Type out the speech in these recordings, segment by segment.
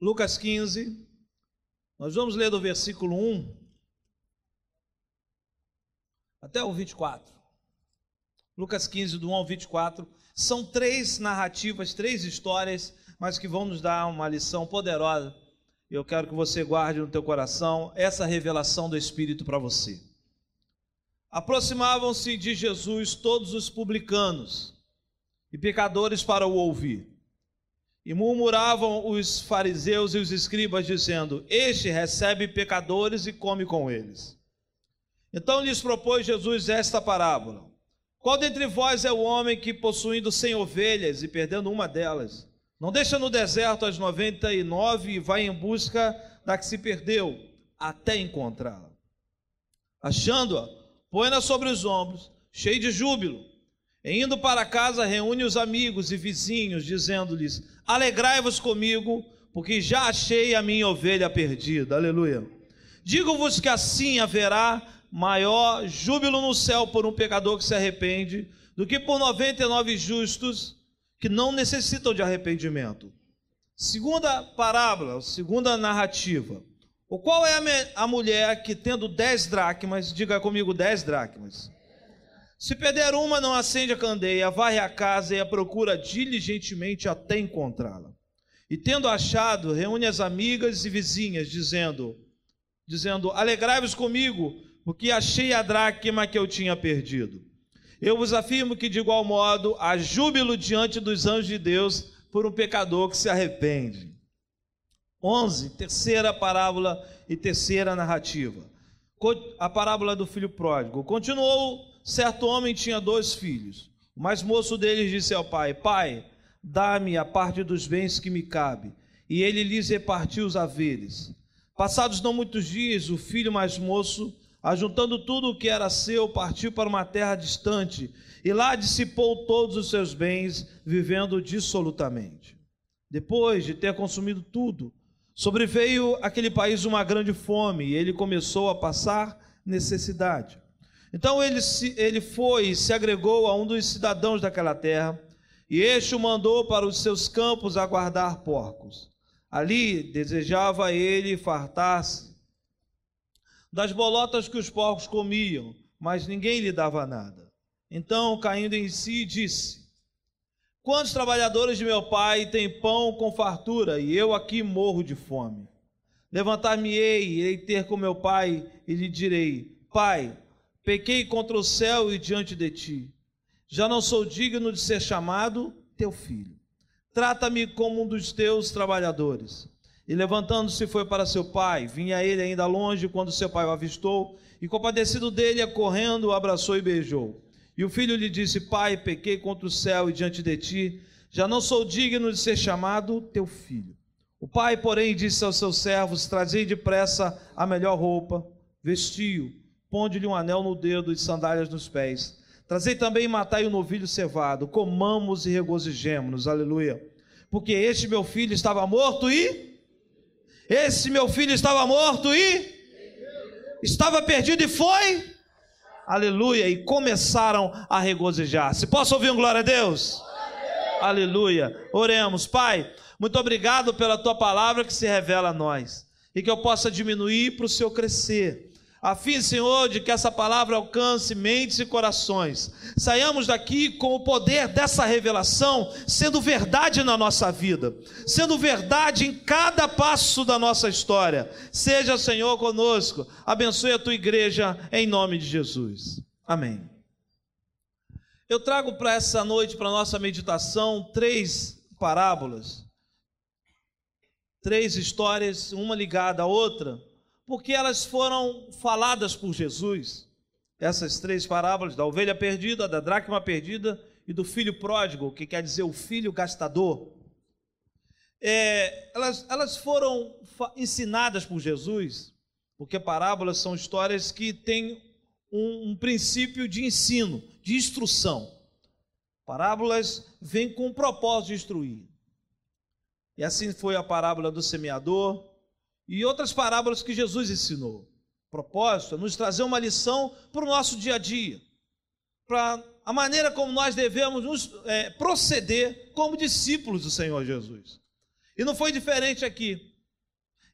Lucas 15, nós vamos ler do versículo 1 até o 24. Lucas 15, do 1 ao 24. São três narrativas, três histórias, mas que vão nos dar uma lição poderosa. Eu quero que você guarde no teu coração essa revelação do Espírito para você. Aproximavam-se de Jesus todos os publicanos e pecadores para o ouvir. E murmuravam os fariseus e os escribas, dizendo: Este recebe pecadores e come com eles. Então lhes propôs Jesus esta parábola: Qual dentre vós é o homem que, possuindo cem ovelhas e perdendo uma delas, não deixa no deserto as noventa e nove e vai em busca da que se perdeu, até encontrá-la? Achando-a, põe-na sobre os ombros, cheio de júbilo. E indo para casa, reúne os amigos e vizinhos, dizendo-lhes: Alegrai-vos comigo, porque já achei a minha ovelha perdida. Aleluia. Digo-vos que assim haverá maior júbilo no céu por um pecador que se arrepende do que por 99 justos que não necessitam de arrependimento. Segunda parábola, segunda narrativa. O qual é a, mulher que tendo dez dracmas, diga comigo dez dracmas, se perder uma, não acende a candeia, varre a casa e a procura diligentemente até encontrá-la. E tendo achado, reúne as amigas e vizinhas, dizendo: dizendo: Alegrai-vos comigo, porque achei a dracma que eu tinha perdido. Eu vos afirmo que, de igual modo, há júbilo diante dos anjos de Deus por um pecador que se arrepende. 11, terceira parábola e terceira narrativa. A parábola do filho pródigo. Continuou certo homem tinha dois filhos. O mais moço deles disse ao pai: Pai, dá-me a parte dos bens que me cabe. E ele lhes repartiu os haveres. Passados não muitos dias, o filho mais moço, ajuntando tudo o que era seu, partiu para uma terra distante e lá dissipou todos os seus bens, vivendo dissolutamente. Depois de ter consumido tudo, sobreveio aquele país uma grande fome e ele começou a passar necessidade. Então ele, se, ele foi e se agregou a um dos cidadãos daquela terra, e este o mandou para os seus campos a guardar porcos. Ali desejava ele fartar-se das bolotas que os porcos comiam, mas ninguém lhe dava nada. Então, caindo em si, disse: Quantos trabalhadores de meu pai têm pão com fartura, e eu aqui morro de fome? Levantar-me-ei, irei ter com meu pai, e lhe direi: Pai, Pequei contra o céu e diante de ti. Já não sou digno de ser chamado teu filho. Trata-me como um dos teus trabalhadores. E levantando-se foi para seu pai. Vinha ele ainda longe quando seu pai o avistou, e compadecido dele, correndo, o abraçou e beijou. E o filho lhe disse: Pai, pequei contra o céu e diante de ti, já não sou digno de ser chamado teu filho. O pai, porém, disse aos seus servos: Trazei depressa a melhor roupa, vestiu ponde-lhe um anel no dedo e sandálias nos pés. Trazei também e matai o novilho cevado, comamos e regozijemos-nos, aleluia. Porque este meu filho estava morto e. Esse meu filho estava morto e. Estava perdido e foi. Aleluia. E começaram a regozijar-se. Posso ouvir um glória a Deus? Aleluia. Oremos, Pai. Muito obrigado pela tua palavra que se revela a nós. E que eu possa diminuir para o Senhor crescer a fim, Senhor, de que essa palavra alcance mentes e corações. Saiamos daqui com o poder dessa revelação sendo verdade na nossa vida, sendo verdade em cada passo da nossa história. Seja, Senhor, conosco. Abençoe a tua igreja em nome de Jesus. Amém. Eu trago para essa noite, para nossa meditação, três parábolas, três histórias, uma ligada à outra porque elas foram faladas por Jesus. Essas três parábolas da ovelha perdida, da dracma perdida e do filho pródigo, que quer dizer o filho gastador. É, elas, elas foram ensinadas por Jesus, porque parábolas são histórias que têm um, um princípio de ensino, de instrução. Parábolas vêm com o propósito de instruir. E assim foi a parábola do semeador, e outras parábolas que Jesus ensinou. O propósito é nos trazer uma lição para o nosso dia a dia, para a maneira como nós devemos nos, é, proceder como discípulos do Senhor Jesus. E não foi diferente aqui.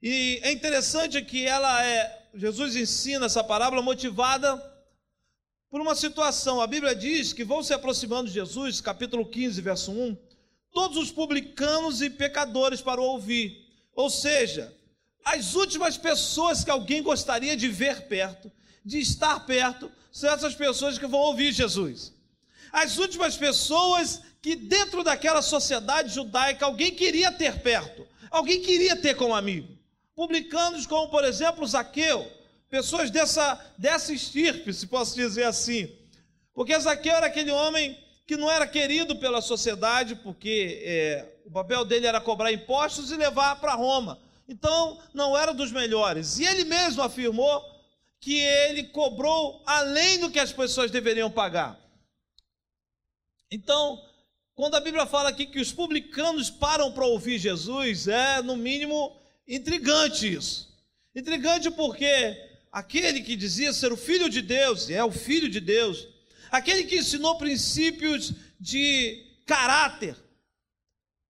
E é interessante que ela é, Jesus ensina essa parábola motivada por uma situação. A Bíblia diz que vão se aproximando de Jesus, capítulo 15, verso 1, todos os publicanos e pecadores para o ouvir. Ou seja, as últimas pessoas que alguém gostaria de ver perto, de estar perto, são essas pessoas que vão ouvir Jesus. As últimas pessoas que dentro daquela sociedade judaica alguém queria ter perto, alguém queria ter como amigo. Publicanos como, por exemplo, Zaqueu, pessoas dessa, dessa estirpe, se posso dizer assim. Porque Zaqueu era aquele homem que não era querido pela sociedade, porque é, o papel dele era cobrar impostos e levar para Roma. Então, não era dos melhores. E ele mesmo afirmou que ele cobrou além do que as pessoas deveriam pagar. Então, quando a Bíblia fala aqui que os publicanos param para ouvir Jesus, é no mínimo intrigante isso. Intrigante porque aquele que dizia ser o filho de Deus, e é o filho de Deus, aquele que ensinou princípios de caráter,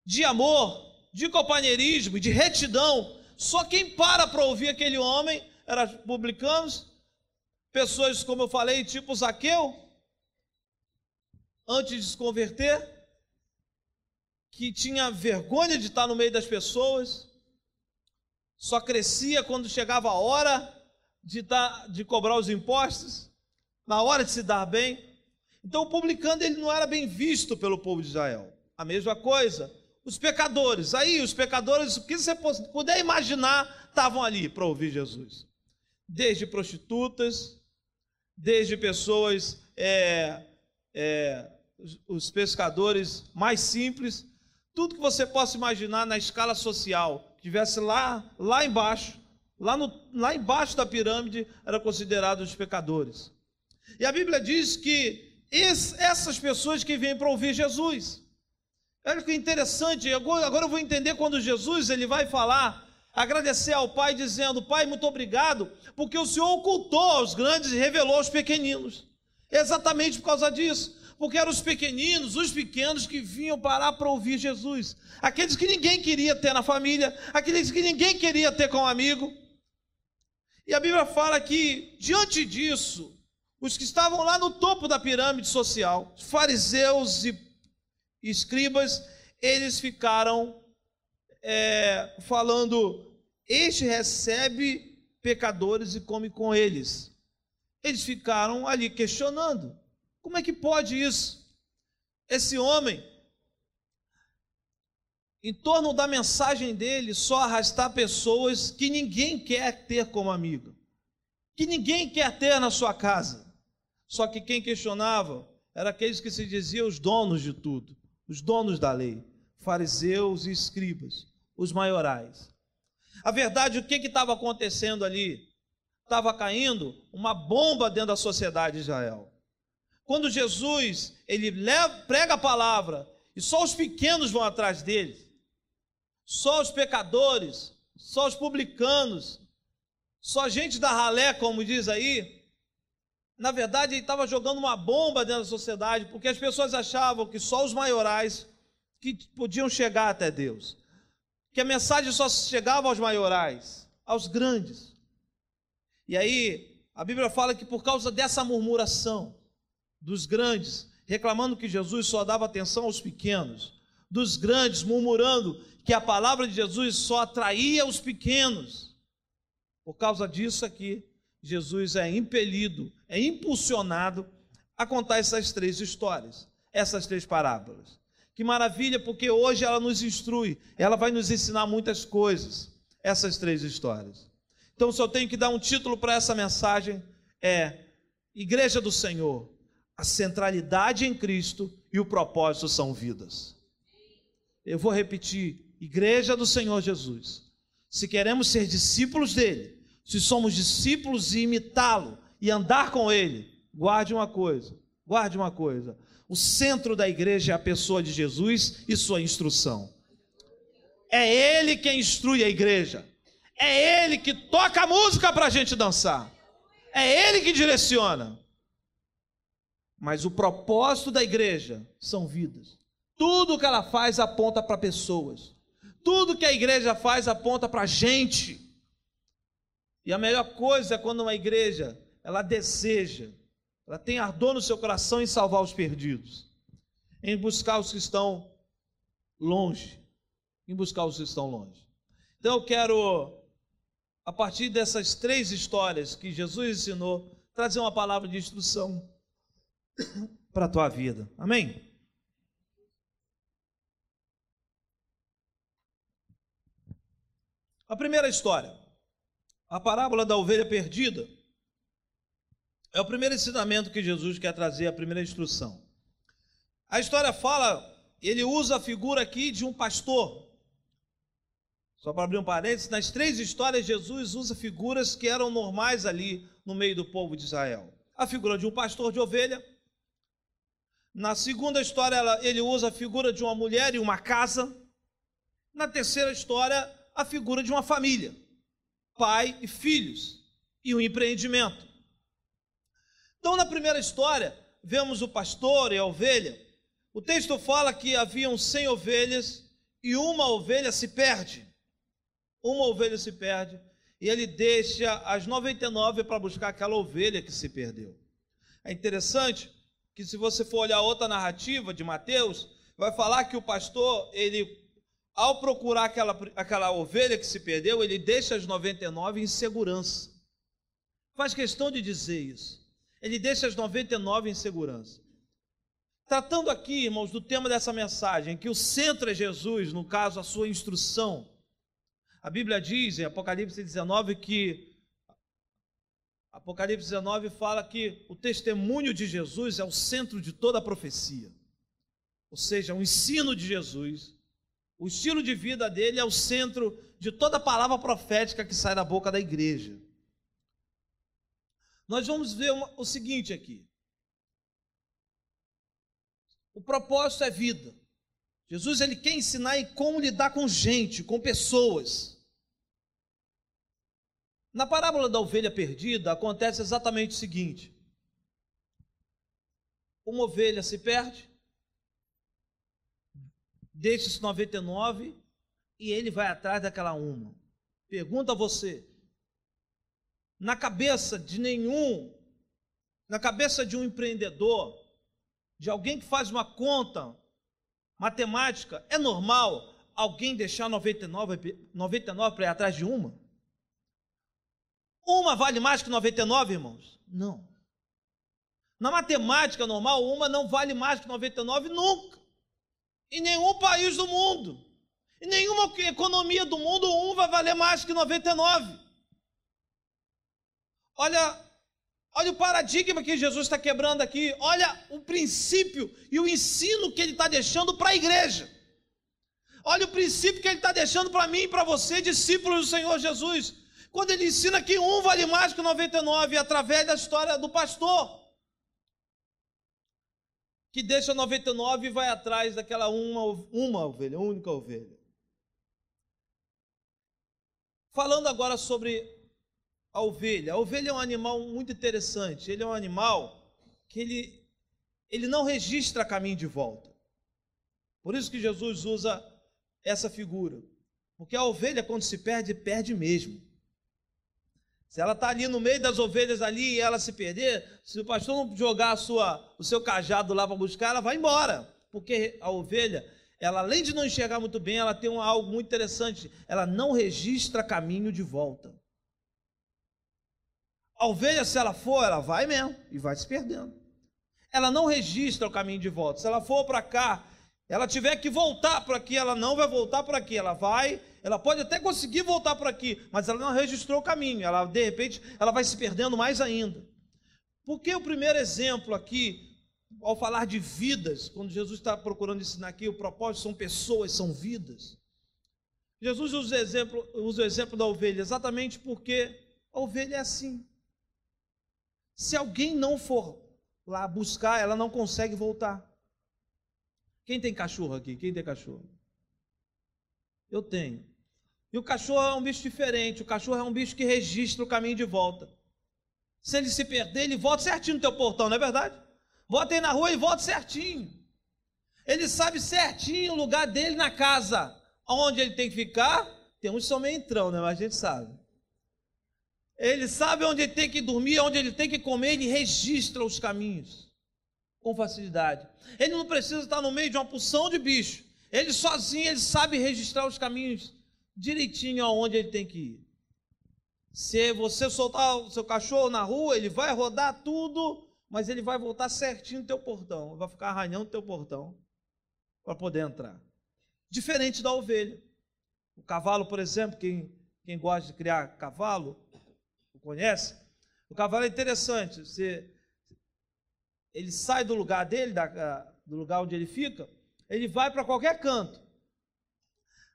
de amor, de companheirismo, de retidão, só quem para para ouvir aquele homem eram publicanos, pessoas, como eu falei, tipo Zaqueu, antes de se converter, que tinha vergonha de estar no meio das pessoas, só crescia quando chegava a hora de, dar, de cobrar os impostos, na hora de se dar bem. Então o publicano ele não era bem visto pelo povo de Israel. A mesma coisa, os pecadores. Aí os pecadores, o que você puder imaginar, estavam ali para ouvir Jesus. Desde prostitutas, desde pessoas, é, é, os pescadores mais simples, tudo que você possa imaginar na escala social, tivesse lá, lá embaixo, lá, no, lá embaixo da pirâmide, era considerado os pecadores. E a Bíblia diz que esse, essas pessoas que vêm para ouvir Jesus. Olha que interessante, agora, eu vou entender quando Jesus ele vai falar, agradecer ao Pai, dizendo: Pai, muito obrigado, porque o Senhor ocultou aos grandes e revelou aos pequeninos. Exatamente por causa disso porque eram os pequeninos, os pequenos que vinham parar para ouvir Jesus. Aqueles que ninguém queria ter na família, aqueles que ninguém queria ter como amigo. E a Bíblia fala que, diante disso, os que estavam lá no topo da pirâmide social, fariseus e escribas, eles ficaram é, falando: Este recebe pecadores e come com eles. Eles ficaram ali questionando. Como é que pode isso? Esse homem, em torno da mensagem dele, só arrastar pessoas que ninguém quer ter como amigo, que ninguém quer ter na sua casa. Só que quem questionava eram aqueles que se diziam os donos de tudo, os donos da lei, fariseus e escribas, os maiorais. A verdade, o que estava acontecendo ali? Estava caindo uma bomba dentro da sociedade de Israel. Quando Jesus ele leva, prega a palavra e só os pequenos vão atrás dele, só os pecadores, só os publicanos, só gente da ralé, como diz aí, na verdade ele estava jogando uma bomba dentro da sociedade, porque as pessoas achavam que só os maiorais que podiam chegar até Deus, que a mensagem só chegava aos maiorais, aos grandes. E aí a Bíblia fala que por causa dessa murmuração, dos grandes, reclamando que Jesus só dava atenção aos pequenos, dos grandes, murmurando que a palavra de Jesus só atraía os pequenos. Por causa disso aqui, Jesus é impelido, é impulsionado a contar essas três histórias, essas três parábolas. Que maravilha, porque hoje ela nos instrui, ela vai nos ensinar muitas coisas, essas três histórias. Então, se eu tenho que dar um título para essa mensagem, é Igreja do Senhor, a centralidade em Cristo e o propósito são vidas. Eu vou repetir: Igreja do Senhor Jesus. Se queremos ser discípulos dele, se somos discípulos e imitá-lo e andar com ele, guarde uma coisa, guarde uma coisa. O centro da igreja é a pessoa de Jesus e sua instrução. É ele quem instrui a igreja. É ele que toca a música para a gente dançar. É ele que direciona. Mas o propósito da igreja são vidas. Tudo que ela faz aponta para pessoas. Tudo que a igreja faz aponta para gente. E a melhor coisa é quando uma igreja, ela deseja, ela tem ardor no seu coração em salvar os perdidos, em buscar os que estão longe, em buscar os que estão longe. Então eu quero, a partir dessas três histórias que Jesus ensinou, trazer uma palavra de instrução para a tua vida. Amém? A primeira história, a parábola da ovelha perdida, é o primeiro ensinamento que Jesus quer trazer, a primeira instrução. A história fala, ele usa a figura aqui de um pastor. Só para abrir um parênteses, nas três histórias, Jesus usa figuras que eram normais ali no meio do povo de Israel. A figura de um pastor de ovelha. Na segunda história, ele usa a figura de uma mulher e uma casa. Na terceira história, a figura de uma família, pai e filhos, e um empreendimento. Então, na primeira história, vemos o pastor e a ovelha. O texto fala que haviam cem ovelhas e uma ovelha se perde. Uma ovelha se perde e ele deixa as 99 para buscar aquela ovelha que se perdeu. É interessante que se você for olhar outra narrativa de Mateus, vai falar que o pastor, ele ao procurar aquela, aquela ovelha que se perdeu, ele deixa as 99 em segurança. Faz questão de dizer isso. Ele deixa as 99 em segurança. Tratando aqui, irmãos, do tema dessa mensagem, que o centro é Jesus, no caso, a sua instrução. A Bíblia diz em Apocalipse 19 que Apocalipse 19 fala que o testemunho de Jesus é o centro de toda a profecia. Ou seja, o ensino de Jesus o estilo de vida dele é o centro de toda palavra profética que sai da boca da igreja. Nós vamos ver uma, o seguinte aqui. O propósito é vida. Jesus ele quer ensinar em como lidar com gente, com pessoas. Na parábola da ovelha perdida acontece exatamente o seguinte: uma ovelha se perde, deixa os 99 e ele vai atrás daquela uma. Pergunta a você: na cabeça de nenhum, na cabeça de um empreendedor, de alguém que faz uma conta matemática, é normal alguém deixar 99, 99 para ir atrás de uma? Uma vale mais que 99, irmãos? Não. Na matemática normal, uma não vale mais que 99 nunca. Em nenhum país do mundo, em nenhuma economia do mundo, um vai valer mais que 99. Olha, olha o paradigma que Jesus está quebrando aqui. Olha o princípio e o ensino que ele está deixando para a igreja. Olha o princípio que ele está deixando para mim e para você, discípulos do Senhor Jesus. Quando ele ensina que um vale mais que 99, através da história do pastor que deixa 99 e vai atrás daquela uma, uma ovelha, única ovelha. Falando agora sobre a ovelha. A ovelha é um animal muito interessante. Ele é um animal que ele, ele não registra caminho de volta. Por isso que Jesus usa essa figura. Porque a ovelha, quando se perde, perde mesmo. Se ela está ali no meio das ovelhas ali e ela se perder, se o pastor não jogar sua, o seu cajado lá para buscar, ela vai embora. Porque a ovelha, ela além de não enxergar muito bem, ela tem um, algo muito interessante. Ela não registra caminho de volta. A ovelha, se ela for, ela vai mesmo e vai se perdendo. Ela não registra o caminho de volta. Se ela for para cá, ela tiver que voltar para aqui, ela não vai voltar para aqui. Ela vai ela pode até conseguir voltar por aqui, mas ela não registrou o caminho. Ela, de repente, ela vai se perdendo mais ainda. Porque o primeiro exemplo aqui, ao falar de vidas, quando Jesus está procurando ensinar aqui, o propósito são pessoas, são vidas. Jesus usa exemplo, usa o exemplo da ovelha exatamente porque a ovelha é assim. Se alguém não for lá buscar, ela não consegue voltar. Quem tem cachorro aqui? Quem tem cachorro? Eu tenho. E o cachorro é um bicho diferente. O cachorro é um bicho que registra o caminho de volta. Se ele se perder, ele volta certinho no teu portão, não é verdade? Volta aí na rua e volta certinho. Ele sabe certinho o lugar dele na casa. onde ele tem que ficar. Tem uns que são meio entrão, né? Mas a gente sabe. Ele sabe onde ele tem que dormir, onde ele tem que comer, ele registra os caminhos com facilidade. Ele não precisa estar no meio de uma porção de bicho. Ele sozinho, ele sabe registrar os caminhos direitinho aonde ele tem que ir. Se você soltar o seu cachorro na rua, ele vai rodar tudo, mas ele vai voltar certinho no teu portão, vai ficar arranhando o teu portão para poder entrar. Diferente da ovelha. O cavalo, por exemplo, quem, quem gosta de criar cavalo, conhece? O cavalo é interessante. Você, ele sai do lugar dele, da, do lugar onde ele fica, ele vai para qualquer canto.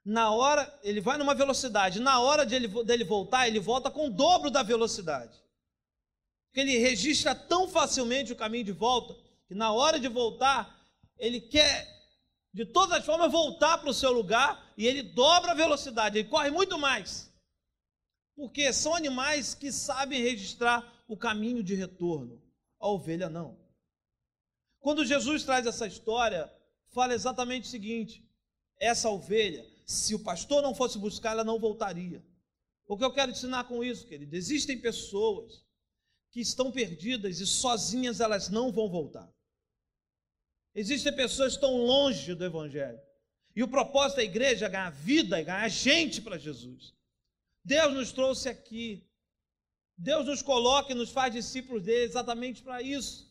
Na hora, ele vai numa velocidade. Na hora de ele, dele voltar, ele volta com o dobro da velocidade. Porque ele registra tão facilmente o caminho de volta, que na hora de voltar, ele quer de todas as formas voltar para o seu lugar e ele dobra a velocidade, ele corre muito mais. Porque são animais que sabem registrar o caminho de retorno. A ovelha não. Quando Jesus traz essa história, fala exatamente o seguinte: essa ovelha, se o pastor não fosse buscar, ela não voltaria. O que eu quero ensinar com isso, querido? Existem pessoas que estão perdidas e sozinhas elas não vão voltar. Existem pessoas que estão longe do Evangelho. E o propósito da igreja é ganhar vida, é ganhar gente para Jesus. Deus nos trouxe aqui. Deus nos coloca e nos faz discípulos dele exatamente para isso.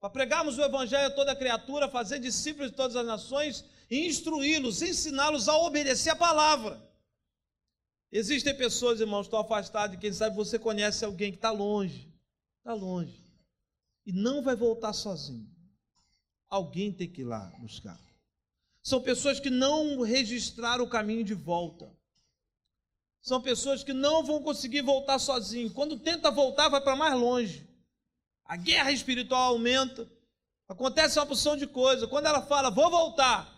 Para pregarmos o Evangelho a toda criatura, fazer discípulos de todas as nações instruí-los, ensiná-los a obedecer a palavra. Existem pessoas, irmãos, estão afastadas e quem sabe você conhece alguém que está longe, está longe, e não vai voltar sozinho. Alguém tem que ir lá buscar. São pessoas que não registraram o caminho de volta. São pessoas que não vão conseguir voltar sozinho. Quando tenta voltar, vai para mais longe. A guerra espiritual aumenta. Acontece uma porção de coisa. Quando ela fala, vou voltar,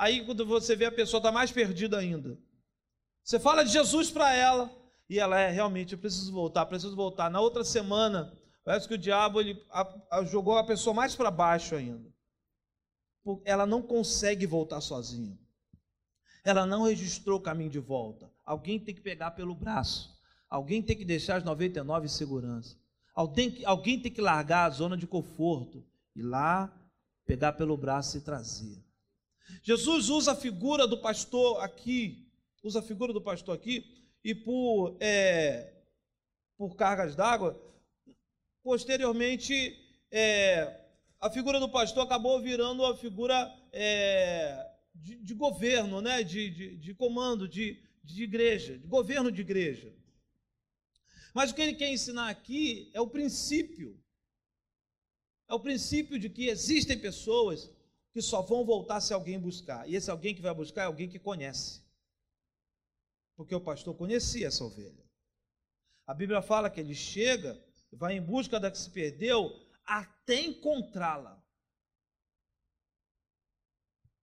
aí quando você vê a pessoa está mais perdida ainda. Você fala de Jesus para ela e ela é realmente, eu preciso voltar, preciso voltar. Na outra semana, parece que o diabo ele a, a, jogou a pessoa mais para baixo ainda. Ela não consegue voltar sozinha. Ela não registrou o caminho de volta. Alguém tem que pegar pelo braço. Alguém tem que deixar as 99 em segurança. Alguém, alguém tem que largar a zona de conforto e lá pegar pelo braço e trazer. Jesus usa a figura do pastor aqui, usa a figura do pastor aqui, e por, é, por cargas d'água, posteriormente, é, a figura do pastor acabou virando a figura é, de, de governo, né? de, de, de comando, de, de igreja, de governo de igreja. Mas o que ele quer ensinar aqui é o princípio. É o princípio de que existem pessoas que só vão voltar se alguém buscar. E esse alguém que vai buscar é alguém que conhece. Porque o pastor conhecia essa ovelha. A Bíblia fala que ele chega, vai em busca da que se perdeu, até encontrá-la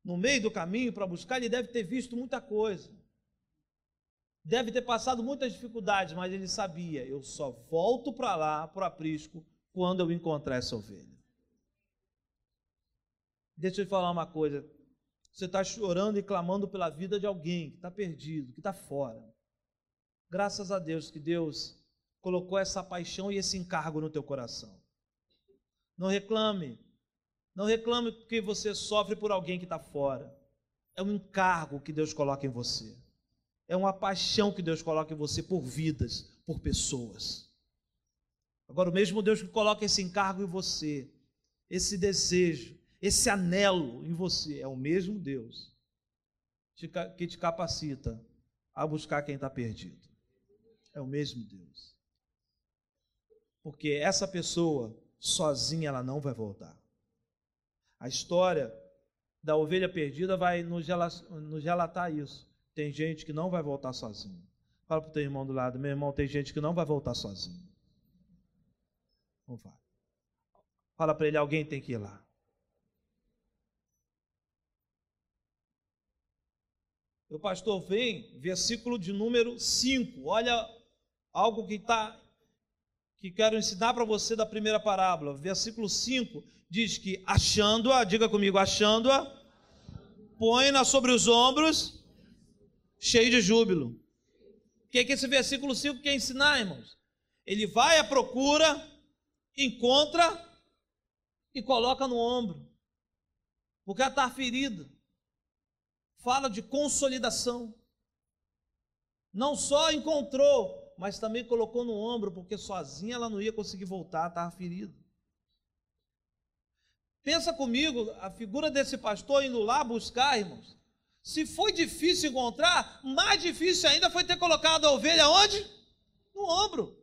no meio do caminho para buscar, ele deve ter visto muita coisa. Deve ter passado muitas dificuldades, mas ele sabia: eu só volto para lá, para o aprisco, quando eu encontrar essa ovelha. Deixa eu te falar uma coisa. Você está chorando e clamando pela vida de alguém que está perdido, que está fora. Graças a Deus que Deus colocou essa paixão e esse encargo no teu coração. Não reclame, não reclame porque você sofre por alguém que está fora. É um encargo que Deus coloca em você. É uma paixão que Deus coloca em você por vidas, por pessoas. Agora, o mesmo Deus que coloca esse encargo em você, esse desejo, esse anelo em você, é o mesmo Deus que te capacita a buscar quem está perdido. É o mesmo Deus. Porque essa pessoa sozinha ela não vai voltar. A história da ovelha perdida vai nos relatar isso. Tem gente que não vai voltar sozinho. Fala para o teu irmão do lado, meu irmão, tem gente que não vai voltar sozinho. Não vai. Fala para ele, alguém tem que ir lá. O pastor vem, versículo de número 5. Olha algo que está que quero ensinar para você da primeira parábola. Versículo 5 diz que achando-a, diga comigo, achando-a, põe-na sobre os ombros cheio de júbilo. O que, é que esse versículo 5 quer ensinar, irmãos? Ele vai à procura, encontra e coloca no ombro, porque ela está ferida. Fala de consolidação. Não só encontrou, mas também colocou no ombro, porque sozinha ela não ia conseguir voltar, estava ferida. Pensa comigo, a figura desse pastor indo lá buscar, irmãos. Se foi difícil encontrar, mais difícil ainda foi ter colocado a ovelha onde? No ombro.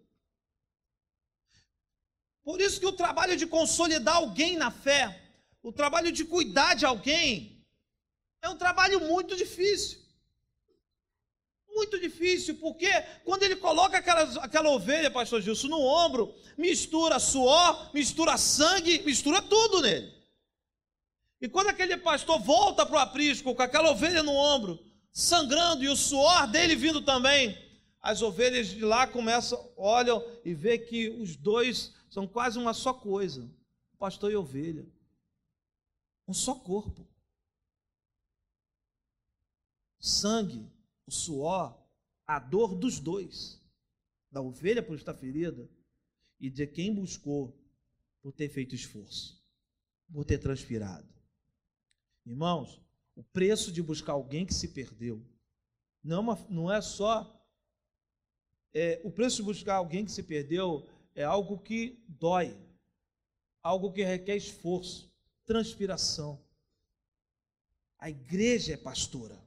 Por isso que o trabalho de consolidar alguém na fé, o trabalho de cuidar de alguém, é um trabalho muito difícil. Muito difícil, porque quando ele coloca aquela, aquela ovelha, pastor Gilson, no ombro, mistura suor, mistura sangue, mistura tudo nele. E quando aquele pastor volta para o aprisco com aquela ovelha no ombro, sangrando e o suor dele vindo também, as ovelhas de lá começam, olham e vê que os dois são quase uma só coisa, pastor e ovelha. Um só corpo. Sangue, o suor, a dor dos dois, da ovelha por estar ferida e de quem buscou por ter feito esforço, por ter transpirado. Irmãos, o preço de buscar alguém que se perdeu não, é uma, não é só. É, o preço de buscar alguém que se perdeu é algo que dói, algo que requer esforço, transpiração. A igreja é pastora.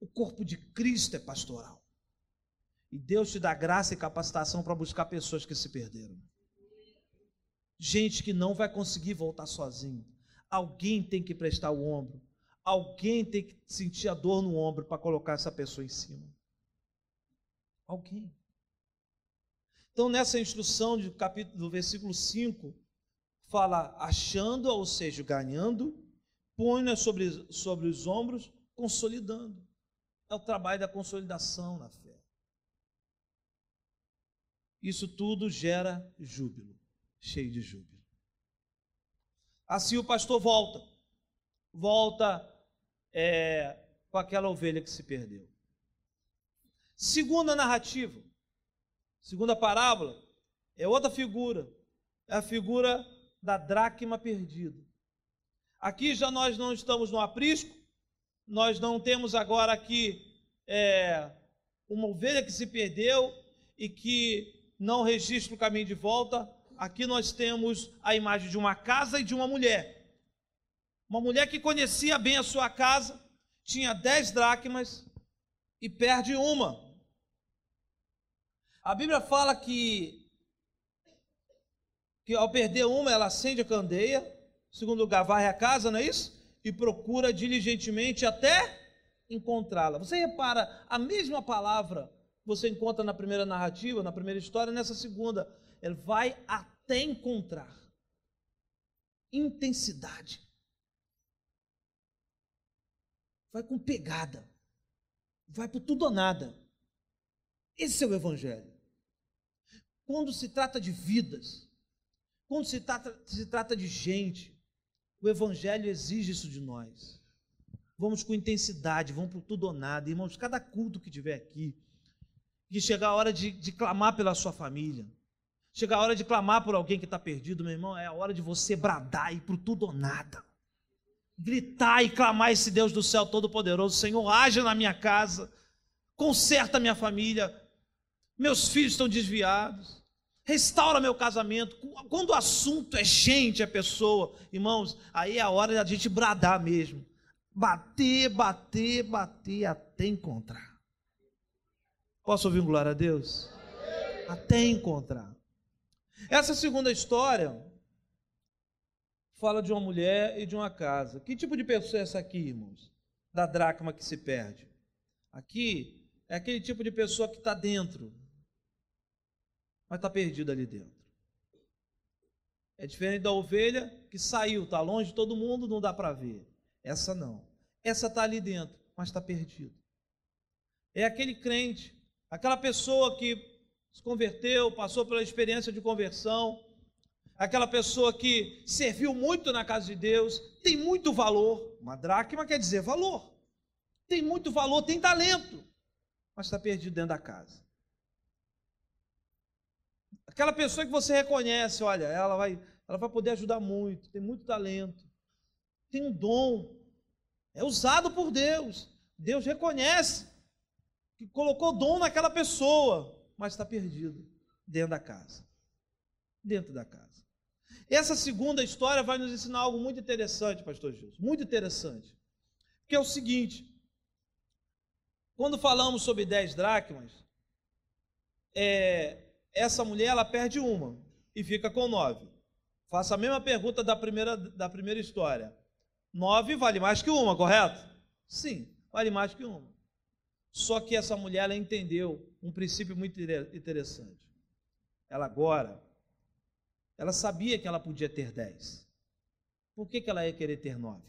O corpo de Cristo é pastoral. E Deus te dá graça e capacitação para buscar pessoas que se perderam. Gente que não vai conseguir voltar sozinho. Alguém tem que prestar o ombro. Alguém tem que sentir a dor no ombro para colocar essa pessoa em cima. Alguém. Então, nessa instrução do capítulo do versículo 5, fala achando, ou seja, ganhando, põe sobre, sobre os ombros, consolidando. É o trabalho da consolidação na fé. Isso tudo gera júbilo, cheio de júbilo. Assim o pastor volta, volta é, com aquela ovelha que se perdeu. Segunda narrativa, segunda parábola, é outra figura, é a figura da dracma perdida. Aqui já nós não estamos no aprisco, nós não temos agora aqui é, uma ovelha que se perdeu e que não registra o caminho de volta. Aqui nós temos a imagem de uma casa e de uma mulher. Uma mulher que conhecia bem a sua casa, tinha dez dracmas e perde uma. A Bíblia fala que, que ao perder uma, ela acende a candeia, segundo lugar, varre a casa, não é isso? E procura diligentemente até encontrá-la. Você repara, a mesma palavra você encontra na primeira narrativa, na primeira história, nessa segunda. Ele vai até encontrar. Intensidade. Vai com pegada. Vai por tudo ou nada. Esse é o Evangelho. Quando se trata de vidas, quando se trata, se trata de gente, o Evangelho exige isso de nós. Vamos com intensidade, vamos por tudo ou nada. Irmãos, cada culto que tiver aqui, que chegar a hora de, de clamar pela sua família, chegar a hora de clamar por alguém que está perdido, meu irmão, é a hora de você bradar e por tudo ou nada. Gritar e clamar esse Deus do céu todo-poderoso: Senhor, haja na minha casa, conserta minha família, meus filhos estão desviados restaura meu casamento. Quando o assunto é gente, é pessoa, irmãos, aí é a hora da gente bradar mesmo. Bater, bater, bater até encontrar. Posso ouvir um glória a Deus? Até encontrar. Essa segunda história fala de uma mulher e de uma casa. Que tipo de pessoa é essa aqui, irmãos? Da dracma que se perde. Aqui é aquele tipo de pessoa que está dentro, mas está perdido ali dentro. É diferente da ovelha que saiu, está longe de todo mundo, não dá para ver. Essa não. Essa está ali dentro, mas está perdido. É aquele crente, aquela pessoa que se converteu, passou pela experiência de conversão, aquela pessoa que serviu muito na casa de Deus, tem muito valor. Uma dracma quer dizer valor. Tem muito valor, tem talento, mas está perdido dentro da casa. Aquela pessoa que você reconhece, olha, ela vai, ela vai poder ajudar muito, tem muito talento, tem um dom, é usado por Deus. Deus reconhece que colocou dom naquela pessoa, mas está perdido dentro da casa. Dentro da casa. Essa segunda história vai nos ensinar algo muito interessante, pastor Gilson, muito interessante. Que é o seguinte: quando falamos sobre dez dracmas, é, essa mulher ela perde uma e fica com nove. Faça a mesma pergunta da primeira, da primeira história. Nove vale mais que uma, correto? Sim, vale mais que uma. Só que essa mulher ela entendeu um princípio muito interessante. Ela agora, ela sabia que ela podia ter dez. Por que, que ela ia querer ter nove?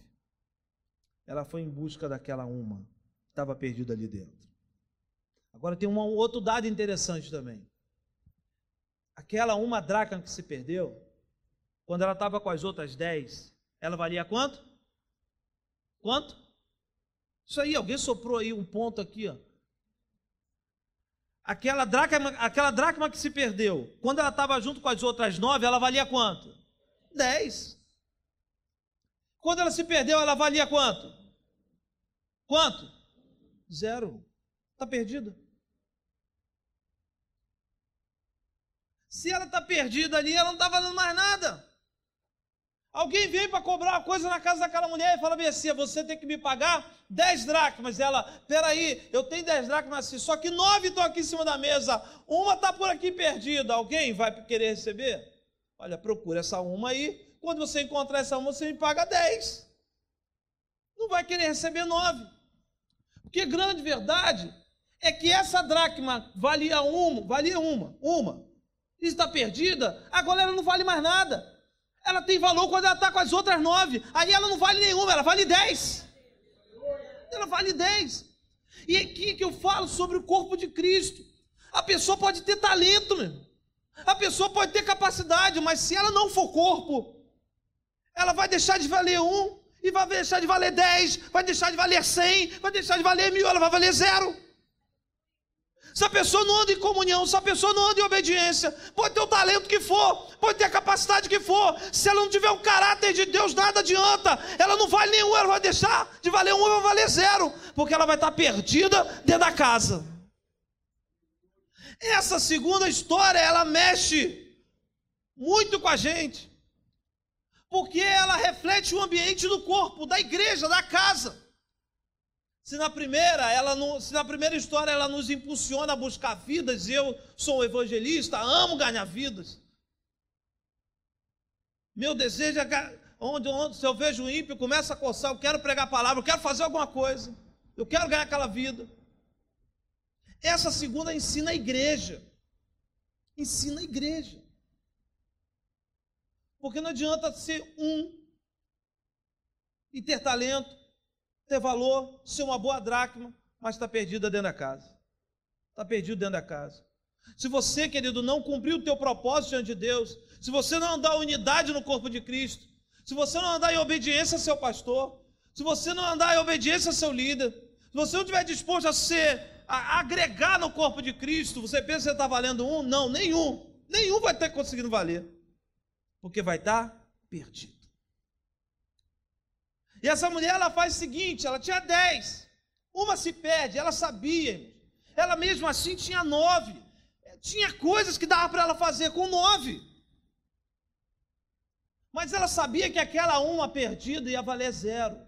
Ela foi em busca daquela uma que estava perdida ali dentro. Agora tem um outro dado interessante também. Aquela uma dracma que se perdeu, quando ela estava com as outras dez, ela valia quanto? Quanto? Isso aí, alguém soprou aí um ponto aqui, ó. Aquela dracma, aquela dracma que se perdeu, quando ela estava junto com as outras nove, ela valia quanto? Dez. Quando ela se perdeu, ela valia quanto? Quanto? Zero. Está perdida. Se ela está perdida ali, ela não está valendo mais nada. Alguém vem para cobrar uma coisa na casa daquela mulher e fala assim: você tem que me pagar 10 dracmas. Ela, peraí, eu tenho 10 dracmas assim, só que nove estão aqui em cima da mesa, uma está por aqui perdida. Alguém vai querer receber? Olha, procura essa uma aí. Quando você encontrar essa uma, você me paga 10. Não vai querer receber nove. Porque grande verdade é que essa dracma valia uma, valia uma, uma está perdida, agora ela não vale mais nada. Ela tem valor quando ela está com as outras nove. Aí ela não vale nenhuma, ela vale dez. Ela vale dez. E é aqui que eu falo sobre o corpo de Cristo. A pessoa pode ter talento, meu. a pessoa pode ter capacidade, mas se ela não for corpo, ela vai deixar de valer um, e vai deixar de valer dez, vai deixar de valer cem, vai deixar de valer mil, ela vai valer zero. Se a pessoa não anda em comunhão, se a pessoa não anda em obediência, pode ter o talento que for, pode ter a capacidade que for, se ela não tiver o caráter de Deus, nada adianta. Ela não vale nenhum, ela vai deixar de valer um, vai valer zero, porque ela vai estar perdida dentro da casa. Essa segunda história, ela mexe muito com a gente, porque ela reflete o ambiente do corpo, da igreja, da casa. Se na primeira, ela não, se na primeira história ela nos impulsiona a buscar vidas, eu sou um evangelista, amo ganhar vidas. Meu desejo é onde, onde se eu vejo o ímpio, começa a coçar, eu quero pregar a palavra, eu quero fazer alguma coisa, eu quero ganhar aquela vida. Essa segunda ensina a igreja. Ensina a igreja. Porque não adianta ser um e ter talento, ter valor, ser uma boa dracma, mas está perdida dentro da casa. Está perdido dentro da casa. Se você, querido, não cumprir o teu propósito diante de Deus, se você não andar unidade no corpo de Cristo, se você não andar em obediência ao seu pastor, se você não andar em obediência ao seu líder, se você não estiver disposto a ser, a agregar no corpo de Cristo, você pensa que você está valendo um? Não, nenhum. Nenhum vai ter conseguido valer. Porque vai estar perdido. E essa mulher ela faz o seguinte: ela tinha dez, uma se perde, ela sabia, ela mesmo assim tinha nove, tinha coisas que dava para ela fazer com nove, mas ela sabia que aquela uma perdida ia valer zero.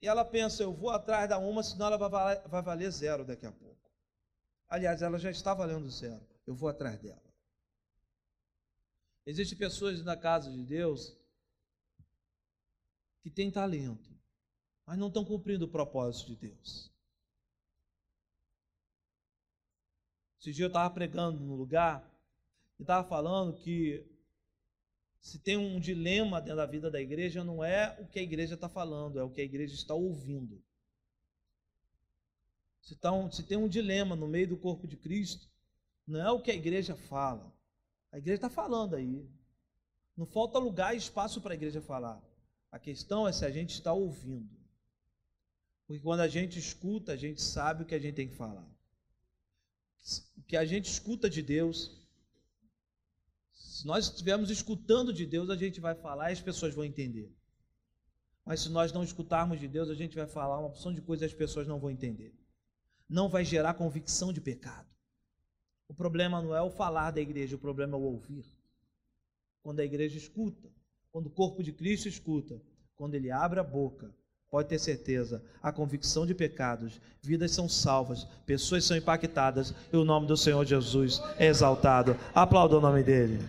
E ela pensa: eu vou atrás da uma, senão ela vai valer, vai valer zero daqui a pouco. Aliás, ela já está valendo zero, eu vou atrás dela. Existem pessoas na casa de Deus que têm talento, mas não estão cumprindo o propósito de Deus. Esse dia eu estava pregando no lugar e estava falando que se tem um dilema dentro da vida da igreja, não é o que a igreja está falando, é o que a igreja está ouvindo. Se, tá se tem um dilema no meio do corpo de Cristo, não é o que a igreja fala. A igreja está falando aí. Não falta lugar e espaço para a igreja falar. A questão é se a gente está ouvindo. Porque quando a gente escuta, a gente sabe o que a gente tem que falar. O que a gente escuta de Deus, se nós estivermos escutando de Deus, a gente vai falar e as pessoas vão entender. Mas se nós não escutarmos de Deus, a gente vai falar uma opção de coisas e as pessoas não vão entender. Não vai gerar convicção de pecado. O problema não é o falar da igreja, o problema é o ouvir. Quando a igreja escuta, quando o corpo de Cristo escuta, quando ele abre a boca, pode ter certeza, a convicção de pecados, vidas são salvas, pessoas são impactadas e o nome do Senhor Jesus é exaltado. Aplauda o nome dele.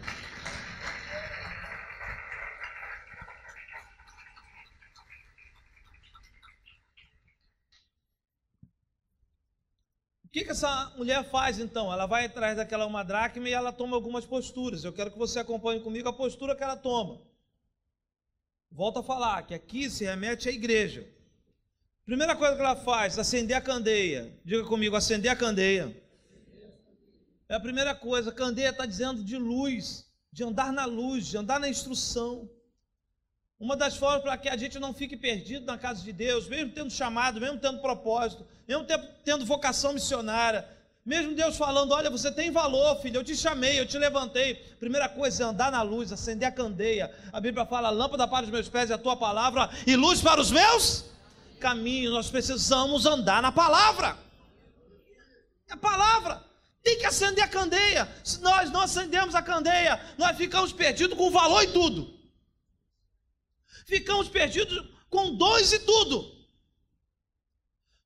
O que, que essa mulher faz então? Ela vai atrás daquela uma dracma e ela toma algumas posturas. Eu quero que você acompanhe comigo a postura que ela toma. Volto a falar que aqui se remete à igreja. Primeira coisa que ela faz, acender a candeia. Diga comigo, acender a candeia. É a primeira coisa. Candeia está dizendo de luz, de andar na luz, de andar na instrução. Uma das formas para que a gente não fique perdido na casa de Deus, mesmo tendo chamado, mesmo tendo propósito, mesmo tendo vocação missionária, mesmo Deus falando: Olha, você tem valor, filho, eu te chamei, eu te levantei. Primeira coisa é andar na luz, acender a candeia. A Bíblia fala: Lâmpada para os meus pés é a tua palavra e luz para os meus caminhos. Nós precisamos andar na palavra. É a palavra. Tem que acender a candeia. Se nós não acendemos a candeia, nós ficamos perdidos com valor e tudo ficamos perdidos com dois e tudo.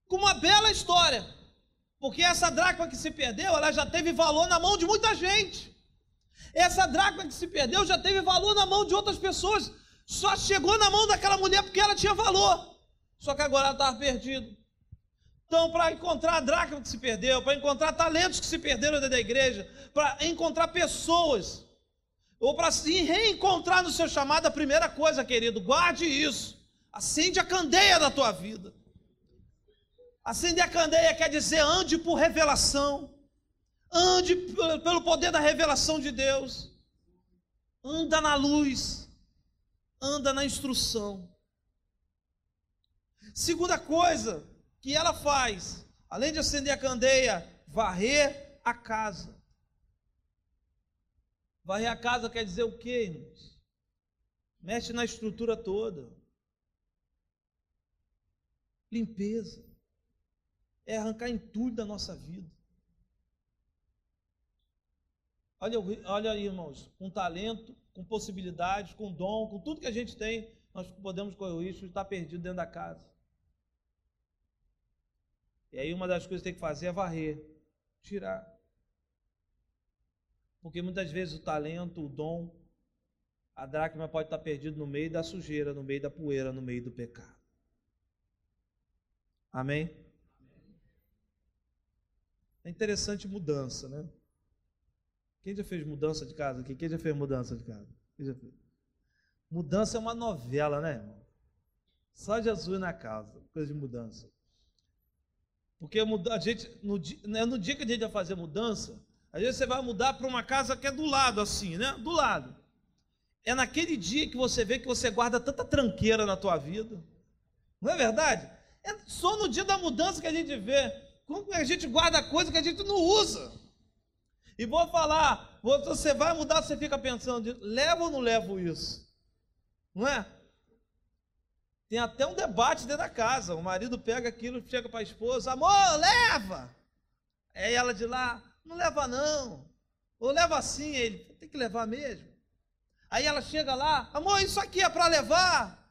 Com uma bela história. Porque essa dracma que se perdeu, ela já teve valor na mão de muita gente. Essa dracma que se perdeu já teve valor na mão de outras pessoas. Só chegou na mão daquela mulher porque ela tinha valor. Só que agora ela estava perdida. Então, para encontrar a dracma que se perdeu, para encontrar talentos que se perderam dentro da igreja, para encontrar pessoas ou para se reencontrar no seu chamado, a primeira coisa, querido, guarde isso. Acende a candeia da tua vida. Acender a candeia quer dizer ande por revelação. Ande pelo poder da revelação de Deus. Anda na luz. Anda na instrução. Segunda coisa que ela faz, além de acender a candeia, varrer a casa. Varrer a casa quer dizer o quê, irmãos? Mexe na estrutura toda. Limpeza. É arrancar entulho da nossa vida. Olha, olha aí, irmãos, com talento, com possibilidades, com dom, com tudo que a gente tem, nós podemos correr o risco de estar perdido dentro da casa. E aí uma das coisas que tem que fazer é varrer, tirar. Porque muitas vezes o talento, o dom, a dracma pode estar perdido no meio da sujeira, no meio da poeira, no meio do pecado. Amém? É interessante mudança, né? Quem já fez mudança de casa aqui? Quem já fez mudança de casa? Mudança é uma novela, né, irmão? Só Jesus na casa, coisa de mudança. Porque a gente, no dia, né, no dia que a gente vai fazer mudança, às vezes você vai mudar para uma casa que é do lado, assim, né? Do lado. É naquele dia que você vê que você guarda tanta tranqueira na tua vida. Não é verdade? É só no dia da mudança que a gente vê como a gente guarda coisa que a gente não usa. E vou falar, você vai mudar, você fica pensando, levo ou não levo isso? Não é? Tem até um debate dentro da casa. O marido pega aquilo, chega para a esposa, amor, leva! É ela de lá, não leva não. Ou leva assim, ele tem que levar mesmo. Aí ela chega lá, amor, isso aqui é para levar.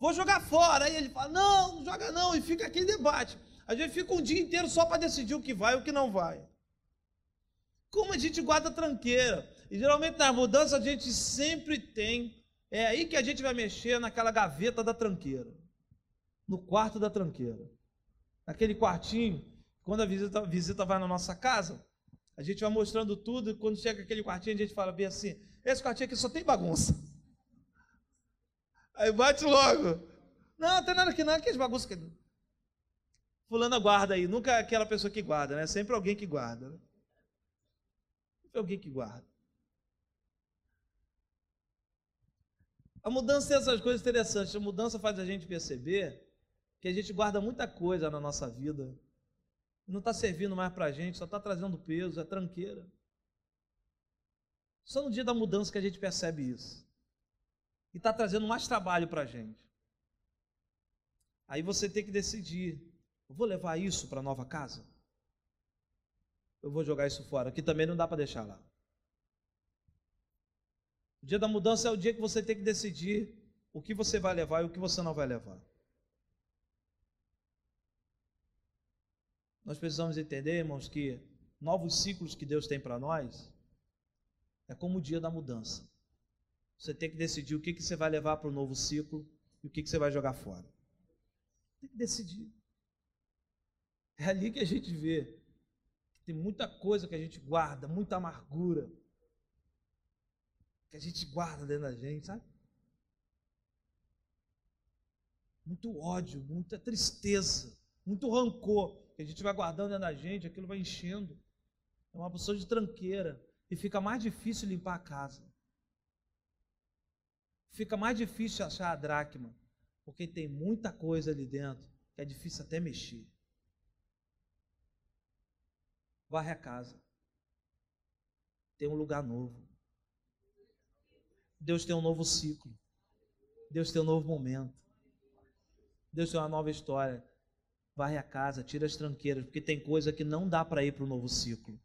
Vou jogar fora. Aí ele fala, não, não joga não. E fica aquele debate. A gente fica um dia inteiro só para decidir o que vai e o que não vai. Como a gente guarda tranqueira. E geralmente na mudança a gente sempre tem. É aí que a gente vai mexer naquela gaveta da tranqueira. No quarto da tranqueira. Naquele quartinho, quando a visita, a visita vai na nossa casa, a gente vai mostrando tudo, e quando chega aquele quartinho, a gente fala bem assim: esse quartinho aqui só tem bagunça. Aí bate logo. Não, não tem nada aqui, não, que as bagunças que. Fulana guarda aí, nunca aquela pessoa que guarda, né? Sempre alguém que guarda. Né? Sempre alguém que guarda. A mudança tem essas coisas interessantes. A mudança faz a gente perceber que a gente guarda muita coisa na nossa vida, não está servindo mais para a gente, só está trazendo peso, é tranqueira. Só no dia da mudança que a gente percebe isso. E está trazendo mais trabalho para a gente. Aí você tem que decidir: eu vou levar isso para a nova casa? Eu vou jogar isso fora, que também não dá para deixar lá. O dia da mudança é o dia que você tem que decidir o que você vai levar e o que você não vai levar. Nós precisamos entender, irmãos, que novos ciclos que Deus tem para nós é como o dia da mudança. Você tem que decidir o que, que você vai levar para o novo ciclo e o que, que você vai jogar fora. Tem que decidir. É ali que a gente vê que tem muita coisa que a gente guarda, muita amargura que a gente guarda dentro da gente, sabe? Muito ódio, muita tristeza, muito rancor que a gente vai guardando dentro da gente, aquilo vai enchendo. É uma pessoa de tranqueira e fica mais difícil limpar a casa. Fica mais difícil achar a dracma, porque tem muita coisa ali dentro que é difícil até mexer. Varre a casa. Tem um lugar novo. Deus tem um novo ciclo. Deus tem um novo momento. Deus tem uma nova história. Varre a casa, tira as tranqueiras, porque tem coisa que não dá para ir para o novo ciclo.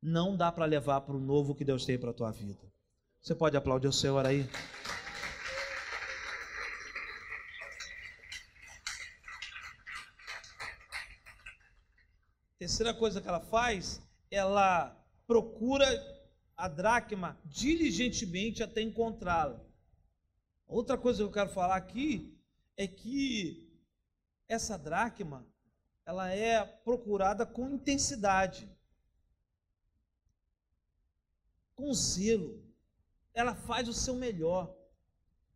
Não dá para levar para o novo que Deus tem para a tua vida. Você pode aplaudir o Senhor aí? Terceira coisa que ela faz, ela procura a dracma diligentemente até encontrá-la. Outra coisa que eu quero falar aqui é que essa dracma ela é procurada com intensidade, com zelo. Ela faz o seu melhor.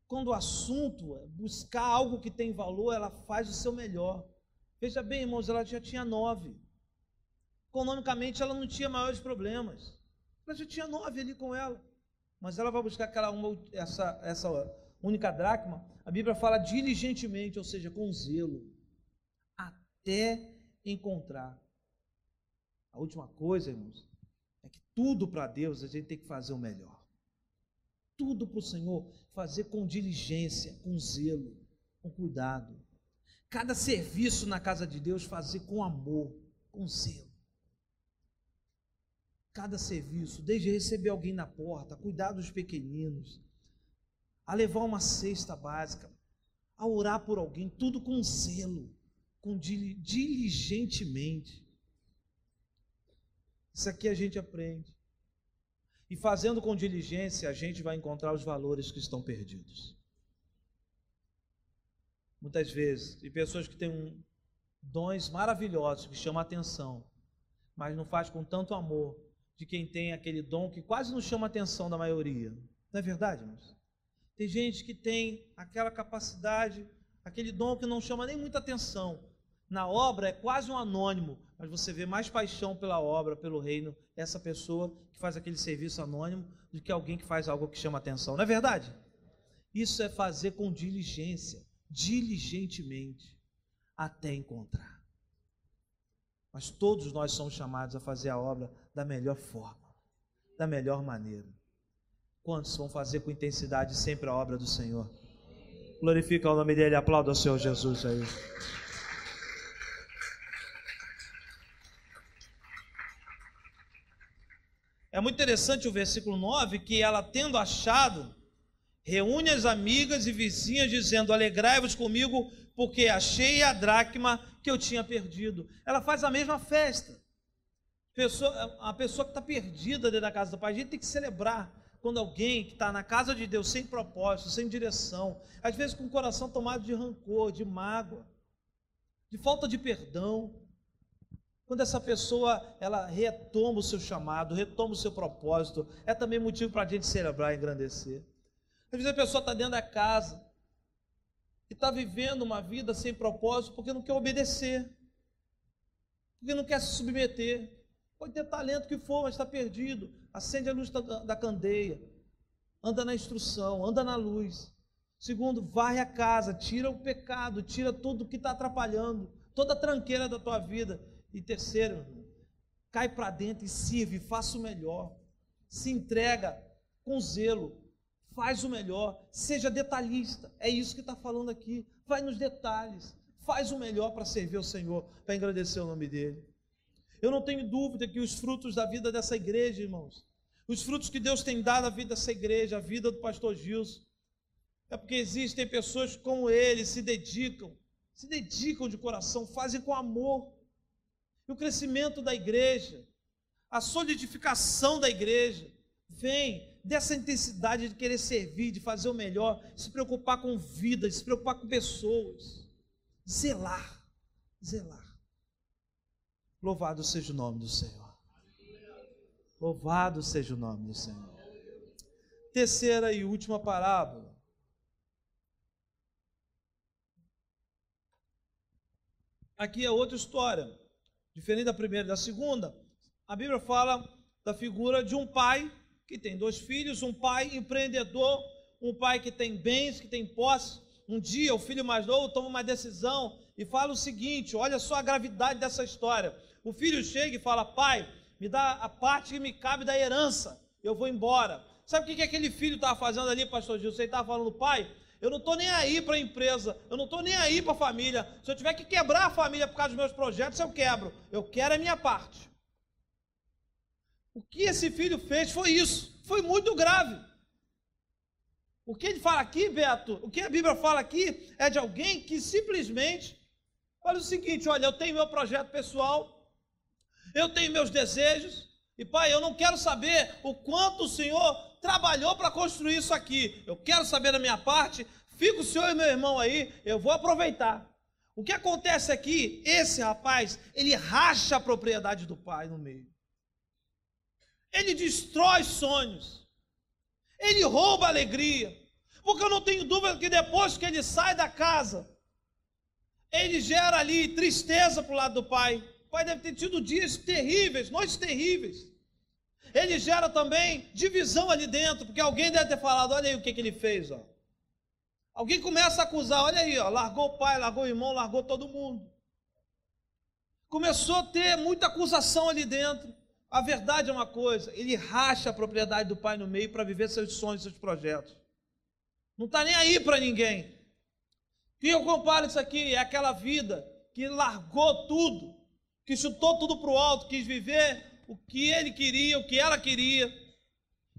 Quando o assunto é buscar algo que tem valor, ela faz o seu melhor. Veja bem, irmãos, ela já tinha nove. Economicamente, ela não tinha maiores problemas. Ela já tinha nove ali com ela. Mas ela vai buscar aquela uma, essa, essa única dracma. A Bíblia fala diligentemente, ou seja, com zelo até encontrar. A última coisa, irmãos, é que tudo para Deus a gente tem que fazer o melhor. Tudo para o Senhor fazer com diligência, com zelo, com cuidado. Cada serviço na casa de Deus fazer com amor, com zelo. Cada serviço, desde receber alguém na porta, cuidar dos pequeninos, a levar uma cesta básica, a orar por alguém, tudo com zelo com diligentemente. Isso aqui a gente aprende. E fazendo com diligência, a gente vai encontrar os valores que estão perdidos. Muitas vezes, e pessoas que têm um, dons maravilhosos que chamam a atenção, mas não faz com tanto amor de quem tem aquele dom que quase não chama a atenção da maioria. Não é verdade, irmãos? Tem gente que tem aquela capacidade, aquele dom que não chama nem muita atenção, na obra é quase um anônimo, mas você vê mais paixão pela obra, pelo reino, essa pessoa que faz aquele serviço anônimo, do que alguém que faz algo que chama atenção. Não é verdade? Isso é fazer com diligência, diligentemente, até encontrar. Mas todos nós somos chamados a fazer a obra da melhor forma, da melhor maneira. Quantos vão fazer com intensidade sempre a obra do Senhor? Glorifica o nome dele, aplauda o Senhor Jesus aí. É muito interessante o versículo 9, que ela tendo achado, reúne as amigas e vizinhas, dizendo: Alegrai-vos comigo, porque achei a dracma que eu tinha perdido. Ela faz a mesma festa. Pessoa, a pessoa que está perdida dentro da casa do Pai, a gente tem que celebrar quando alguém que está na casa de Deus sem propósito, sem direção, às vezes com o coração tomado de rancor, de mágoa, de falta de perdão, quando essa pessoa ela retoma o seu chamado, retoma o seu propósito, é também motivo para a gente celebrar e engrandecer. Às vezes a pessoa está dentro da casa e está vivendo uma vida sem propósito porque não quer obedecer, porque não quer se submeter. Pode ter talento que for, mas está perdido. Acende a luz da, da candeia, anda na instrução, anda na luz. Segundo, varre a casa, tira o pecado, tira tudo que está atrapalhando, toda a tranqueira da tua vida. E terceiro, cai para dentro e sirve, faça o melhor. Se entrega com zelo, faz o melhor, seja detalhista. É isso que está falando aqui. Vai nos detalhes, faz o melhor para servir ao Senhor, para engrandecer o nome dEle. Eu não tenho dúvida que os frutos da vida dessa igreja, irmãos, os frutos que Deus tem dado à vida dessa igreja, à vida do pastor Gilson, é porque existem pessoas como ele, se dedicam, se dedicam de coração, fazem com amor. E o crescimento da igreja, a solidificação da igreja, vem dessa intensidade de querer servir, de fazer o melhor, se preocupar com vidas, se preocupar com pessoas, zelar, zelar. Louvado seja o nome do Senhor. Louvado seja o nome do Senhor. Terceira e última parábola. Aqui é outra história, diferente da primeira e da segunda. A Bíblia fala da figura de um pai que tem dois filhos, um pai empreendedor, um pai que tem bens, que tem posse. Um dia o filho mais novo toma uma decisão e fala o seguinte: olha só a gravidade dessa história. O filho chega e fala: Pai, me dá a parte que me cabe da herança, eu vou embora. Sabe o que, que aquele filho estava fazendo ali, pastor Gil? Você estava falando, pai, eu não estou nem aí para a empresa, eu não estou nem aí para a família. Se eu tiver que quebrar a família por causa dos meus projetos, eu quebro. Eu quero a minha parte. O que esse filho fez foi isso. Foi muito grave. O que ele fala aqui, Beto, o que a Bíblia fala aqui é de alguém que simplesmente fala o seguinte: olha, eu tenho meu projeto pessoal, eu tenho meus desejos, e pai, eu não quero saber o quanto o Senhor trabalhou para construir isso aqui. Eu quero saber da minha parte. Fica o senhor e meu irmão aí, eu vou aproveitar. O que acontece aqui, esse rapaz, ele racha a propriedade do pai no meio. Ele destrói sonhos. Ele rouba alegria. Porque eu não tenho dúvida que depois que ele sai da casa, ele gera ali tristeza para o lado do pai. O pai deve ter tido dias terríveis, noites terríveis ele gera também divisão ali dentro, porque alguém deve ter falado: olha aí o que, que ele fez. Ó. Alguém começa a acusar: olha aí, ó, largou o pai, largou o irmão, largou todo mundo. Começou a ter muita acusação ali dentro. A verdade é uma coisa: ele racha a propriedade do pai no meio para viver seus sonhos, seus projetos. Não está nem aí para ninguém. E eu comparo isso aqui: é aquela vida que largou tudo, que chutou tudo para o alto, quis viver o que ele queria, o que ela queria,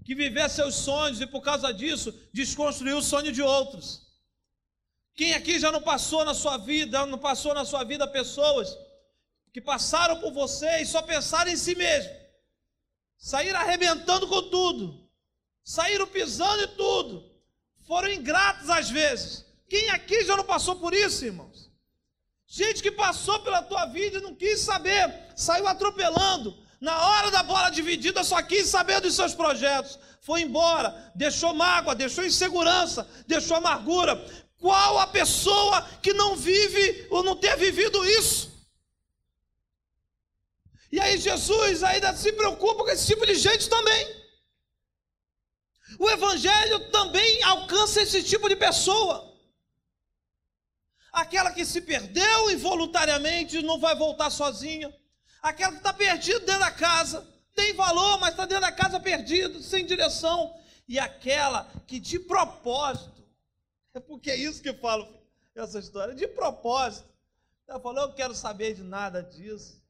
que vivesse seus sonhos e por causa disso desconstruiu o sonho de outros. Quem aqui já não passou na sua vida, não passou na sua vida pessoas que passaram por você e só pensaram em si mesmo, saíram arrebentando com tudo, saíram pisando em tudo, foram ingratos às vezes. Quem aqui já não passou por isso, irmãos? Gente que passou pela tua vida e não quis saber, saiu atropelando, na hora da bola dividida, só quis saber dos seus projetos. Foi embora, deixou mágoa, deixou insegurança, deixou amargura. Qual a pessoa que não vive ou não ter vivido isso? E aí Jesus ainda se preocupa com esse tipo de gente também. O Evangelho também alcança esse tipo de pessoa. Aquela que se perdeu involuntariamente não vai voltar sozinha aquela que está perdido dentro da casa, tem valor, mas está dentro da casa perdido, sem direção, e aquela que de propósito, é porque é isso que eu falo essa história, de propósito, ela falou: Eu quero saber de nada disso.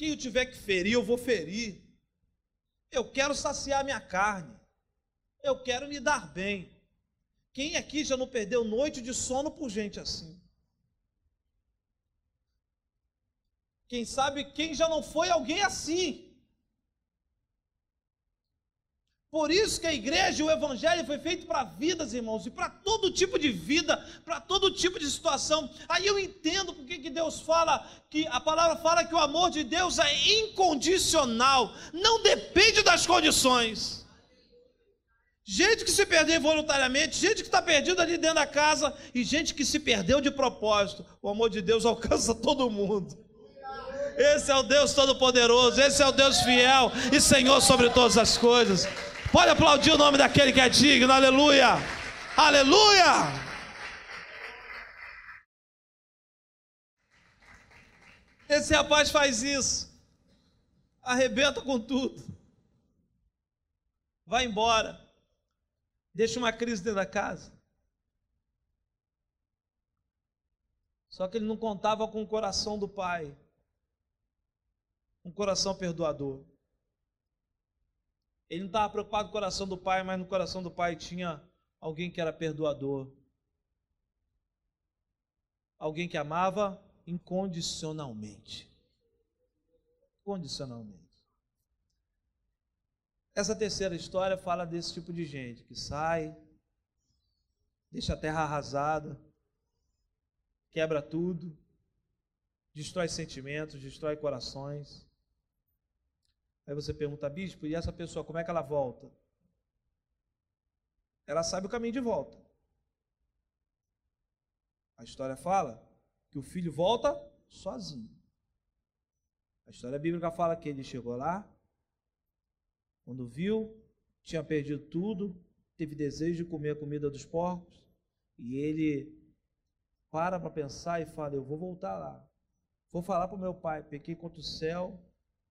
Quem eu tiver que ferir, eu vou ferir. Eu quero saciar minha carne. Eu quero me dar bem. Quem aqui já não perdeu noite de sono por gente assim? Quem sabe quem já não foi alguém assim. Por isso que a igreja e o evangelho foi feito para vidas, irmãos, e para todo tipo de vida, para todo tipo de situação. Aí eu entendo porque que Deus fala, que a palavra fala que o amor de Deus é incondicional, não depende das condições. Gente que se perdeu voluntariamente, gente que está perdida ali dentro da casa, e gente que se perdeu de propósito. O amor de Deus alcança todo mundo. Esse é o Deus Todo-Poderoso, esse é o Deus fiel e Senhor sobre todas as coisas. Pode aplaudir o nome daquele que é digno, aleluia, Aleluia! Esse rapaz faz isso, arrebenta com tudo, vai embora, deixa uma crise dentro da casa. Só que ele não contava com o coração do pai, um coração perdoador. Ele não estava preocupado com o coração do pai, mas no coração do pai tinha alguém que era perdoador, alguém que amava incondicionalmente. Condicionalmente. Essa terceira história fala desse tipo de gente que sai, deixa a terra arrasada, quebra tudo, destrói sentimentos, destrói corações. Aí você pergunta, bispo, e essa pessoa, como é que ela volta? Ela sabe o caminho de volta. A história fala que o filho volta sozinho. A história bíblica fala que ele chegou lá, quando viu, tinha perdido tudo, teve desejo de comer a comida dos porcos, e ele para para pensar e fala: Eu vou voltar lá. Vou falar para o meu pai: pequei contra o céu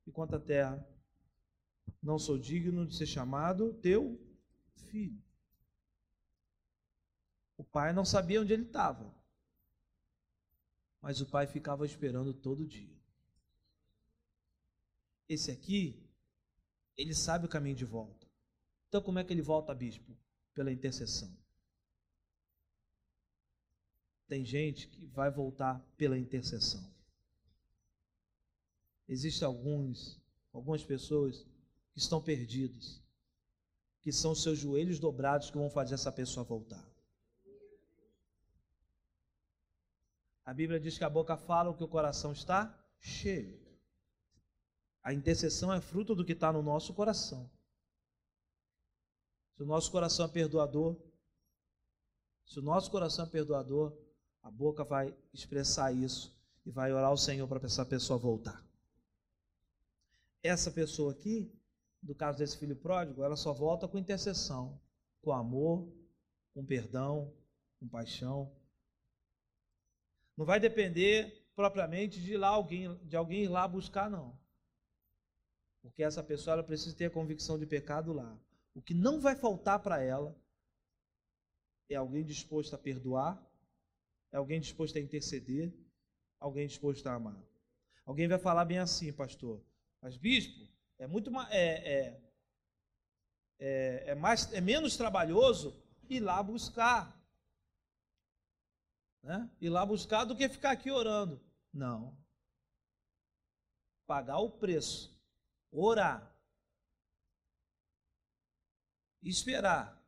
e contra a terra. Não sou digno de ser chamado teu filho. O pai não sabia onde ele estava. Mas o pai ficava esperando todo dia. Esse aqui, ele sabe o caminho de volta. Então, como é que ele volta, bispo? Pela intercessão. Tem gente que vai voltar pela intercessão. Existem alguns, algumas pessoas que estão perdidos, que são seus joelhos dobrados que vão fazer essa pessoa voltar. A Bíblia diz que a boca fala o que o coração está cheio. A intercessão é fruto do que está no nosso coração. Se o nosso coração é perdoador, se o nosso coração é perdoador, a boca vai expressar isso e vai orar ao Senhor para essa pessoa voltar. Essa pessoa aqui, no caso desse filho pródigo, ela só volta com intercessão, com amor, com perdão, com paixão. Não vai depender propriamente de lá alguém, de alguém ir lá buscar, não. Porque essa pessoa ela precisa ter a convicção de pecado lá. O que não vai faltar para ela é alguém disposto a perdoar, é alguém disposto a interceder, alguém disposto a amar. Alguém vai falar bem assim, pastor. Mas bispo, é muito é, é, é, é mais é menos trabalhoso ir lá buscar né? ir lá buscar do que ficar aqui orando. Não. Pagar o preço, orar, esperar,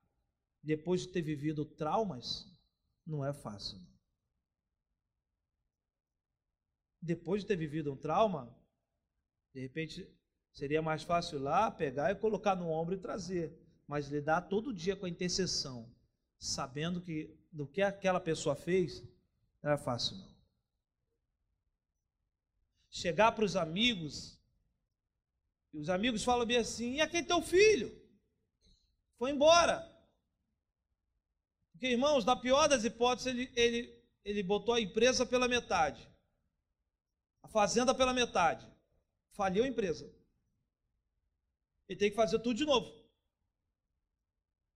depois de ter vivido traumas, não é fácil. Depois de ter vivido um trauma, de repente seria mais fácil lá pegar e colocar no ombro e trazer, mas lidar todo dia com a intercessão, sabendo que do que aquela pessoa fez, não era fácil não. Chegar para os amigos, e os amigos falam bem assim: e aquele teu filho? Foi embora. Porque, irmãos, na pior das hipóteses, ele, ele, ele botou a empresa pela metade, a fazenda pela metade, faliu a empresa. Ele tem que fazer tudo de novo.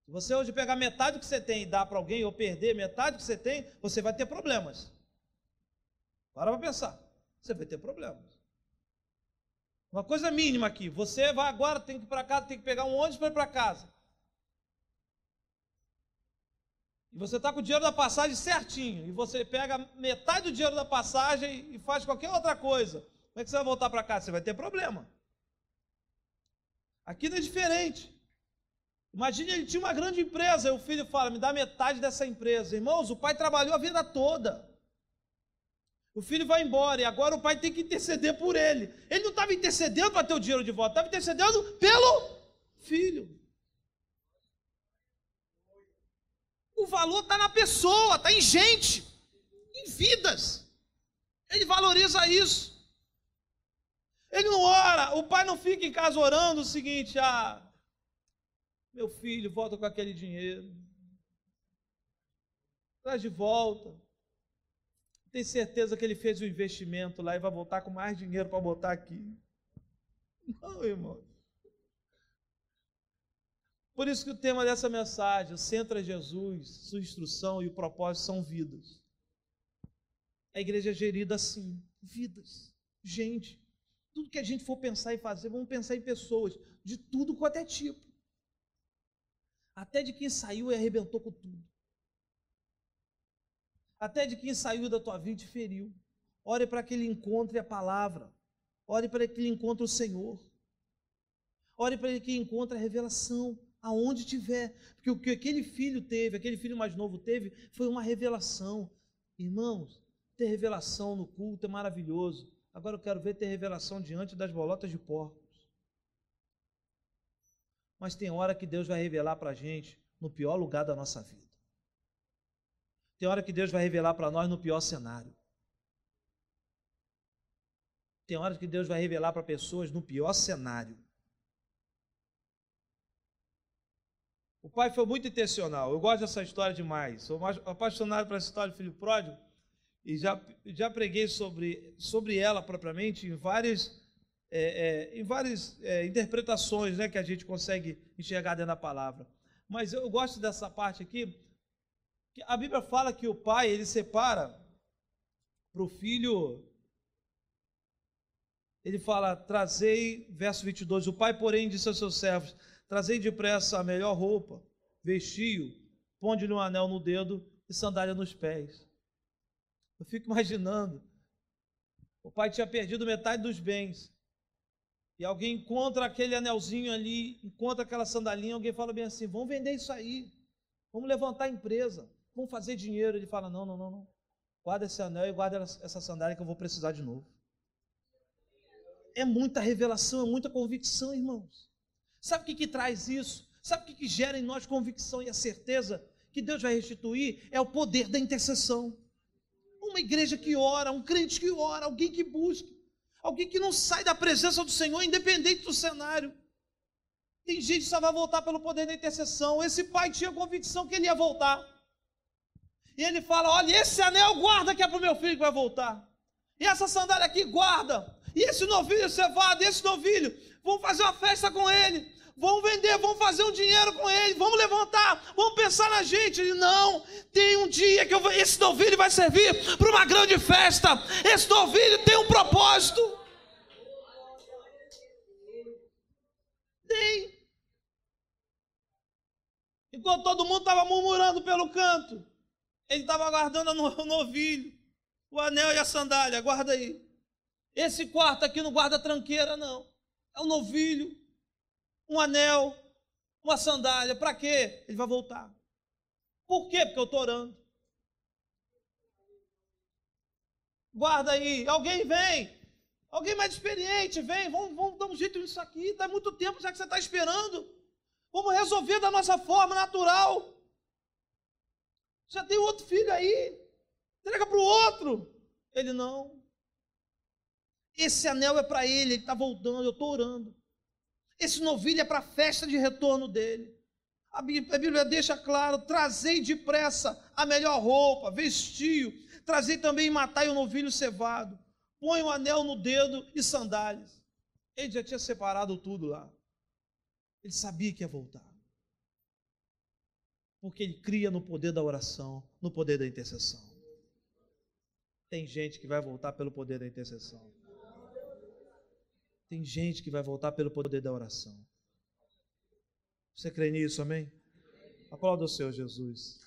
Se você hoje pegar metade do que você tem e dar para alguém, ou perder metade do que você tem, você vai ter problemas. Para para pensar. Você vai ter problemas. Uma coisa mínima aqui. Você vai agora, tem que ir para casa, tem que pegar um ônibus para ir para casa. E você está com o dinheiro da passagem certinho. E você pega metade do dinheiro da passagem e faz qualquer outra coisa. Como é que você vai voltar para casa? Você vai ter problema. Aqui não é diferente. Imagine ele tinha uma grande empresa, e o filho fala: me dá metade dessa empresa. Irmãos, o pai trabalhou a vida toda. O filho vai embora e agora o pai tem que interceder por ele. Ele não estava intercedendo para ter o dinheiro de volta, estava intercedendo pelo filho. O valor está na pessoa, está em gente, em vidas. Ele valoriza isso. Ele não ora, o pai não fica em casa orando o seguinte: ah, meu filho, volta com aquele dinheiro. traz de volta. Tem certeza que ele fez o investimento lá e vai voltar com mais dinheiro para botar aqui. Não, irmão. Por isso que o tema dessa mensagem, o centro é Jesus, sua instrução e o propósito são vidas. A igreja é gerida assim, vidas, gente. Tudo que a gente for pensar e fazer, vamos pensar em pessoas, de tudo quanto é tipo. Até de quem saiu e arrebentou com tudo. Até de quem saiu da tua vida e feriu. Ore para que ele encontre a palavra. Ore para que ele encontre o Senhor. Ore para que ele encontre a revelação aonde tiver. Porque o que aquele filho teve, aquele filho mais novo teve, foi uma revelação. Irmãos, ter revelação no culto é maravilhoso. Agora eu quero ver ter revelação diante das bolotas de porcos. Mas tem hora que Deus vai revelar para a gente no pior lugar da nossa vida. Tem hora que Deus vai revelar para nós no pior cenário. Tem hora que Deus vai revelar para pessoas no pior cenário. O pai foi muito intencional. Eu gosto dessa história demais. Sou apaixonado por essa história do filho pródigo e já, já preguei sobre, sobre ela propriamente em várias, é, é, em várias é, interpretações né, que a gente consegue enxergar dentro da palavra. Mas eu gosto dessa parte aqui, que a Bíblia fala que o pai ele separa para o filho. Ele fala, trazei, verso 22, o pai, porém, disse aos seus servos: Trazei depressa a melhor roupa, vestiu, ponde-lhe um anel no dedo e sandália nos pés. Eu fico imaginando. O pai tinha perdido metade dos bens. E alguém encontra aquele anelzinho ali, encontra aquela sandalinha, alguém fala bem assim: vamos vender isso aí, vamos levantar a empresa, vamos fazer dinheiro. Ele fala: não, não, não, não. Guarda esse anel e guarda essa sandália que eu vou precisar de novo. É muita revelação, é muita convicção, irmãos. Sabe o que, que traz isso? Sabe o que, que gera em nós convicção e a certeza que Deus vai restituir? É o poder da intercessão uma igreja que ora, um crente que ora, alguém que busca, alguém que não sai da presença do Senhor, independente do cenário. Tem gente que só vai voltar pelo poder da intercessão. Esse pai tinha convicção que ele ia voltar. E ele fala: Olha, esse anel guarda que é para o meu filho que vai voltar. E essa sandália aqui guarda. E esse novilho cevado, e esse novilho, vamos fazer uma festa com ele vamos vender, vamos fazer um dinheiro com ele, vamos levantar, vamos pensar na gente. Ele, não, tem um dia que eu, esse novilho vai servir para uma grande festa, esse novilho tem um propósito. Tem. Enquanto todo mundo estava murmurando pelo canto, ele estava guardando o novilho, o anel e a sandália, guarda aí. Esse quarto aqui não guarda tranqueira, não. É o novilho um anel, uma sandália. Para quê? Ele vai voltar. Por quê? Porque eu estou orando. Guarda aí. Alguém vem. Alguém mais experiente, vem. Vamos, vamos dar um jeito nisso aqui. Está muito tempo já que você está esperando. Vamos resolver da nossa forma natural. Já tem outro filho aí. Entrega para o outro. Ele não. Esse anel é para ele. Ele está voltando. Eu estou orando. Esse novilho é para a festa de retorno dele. A Bíblia deixa claro: trazei depressa a melhor roupa, vestiu, trazei também matai o novilho cevado, põe o um anel no dedo e sandálias. Ele já tinha separado tudo lá. Ele sabia que ia voltar. Porque ele cria no poder da oração, no poder da intercessão. Tem gente que vai voltar pelo poder da intercessão. Tem gente que vai voltar pelo poder da oração. Você crê nisso, amém? Aplauda o Senhor Jesus.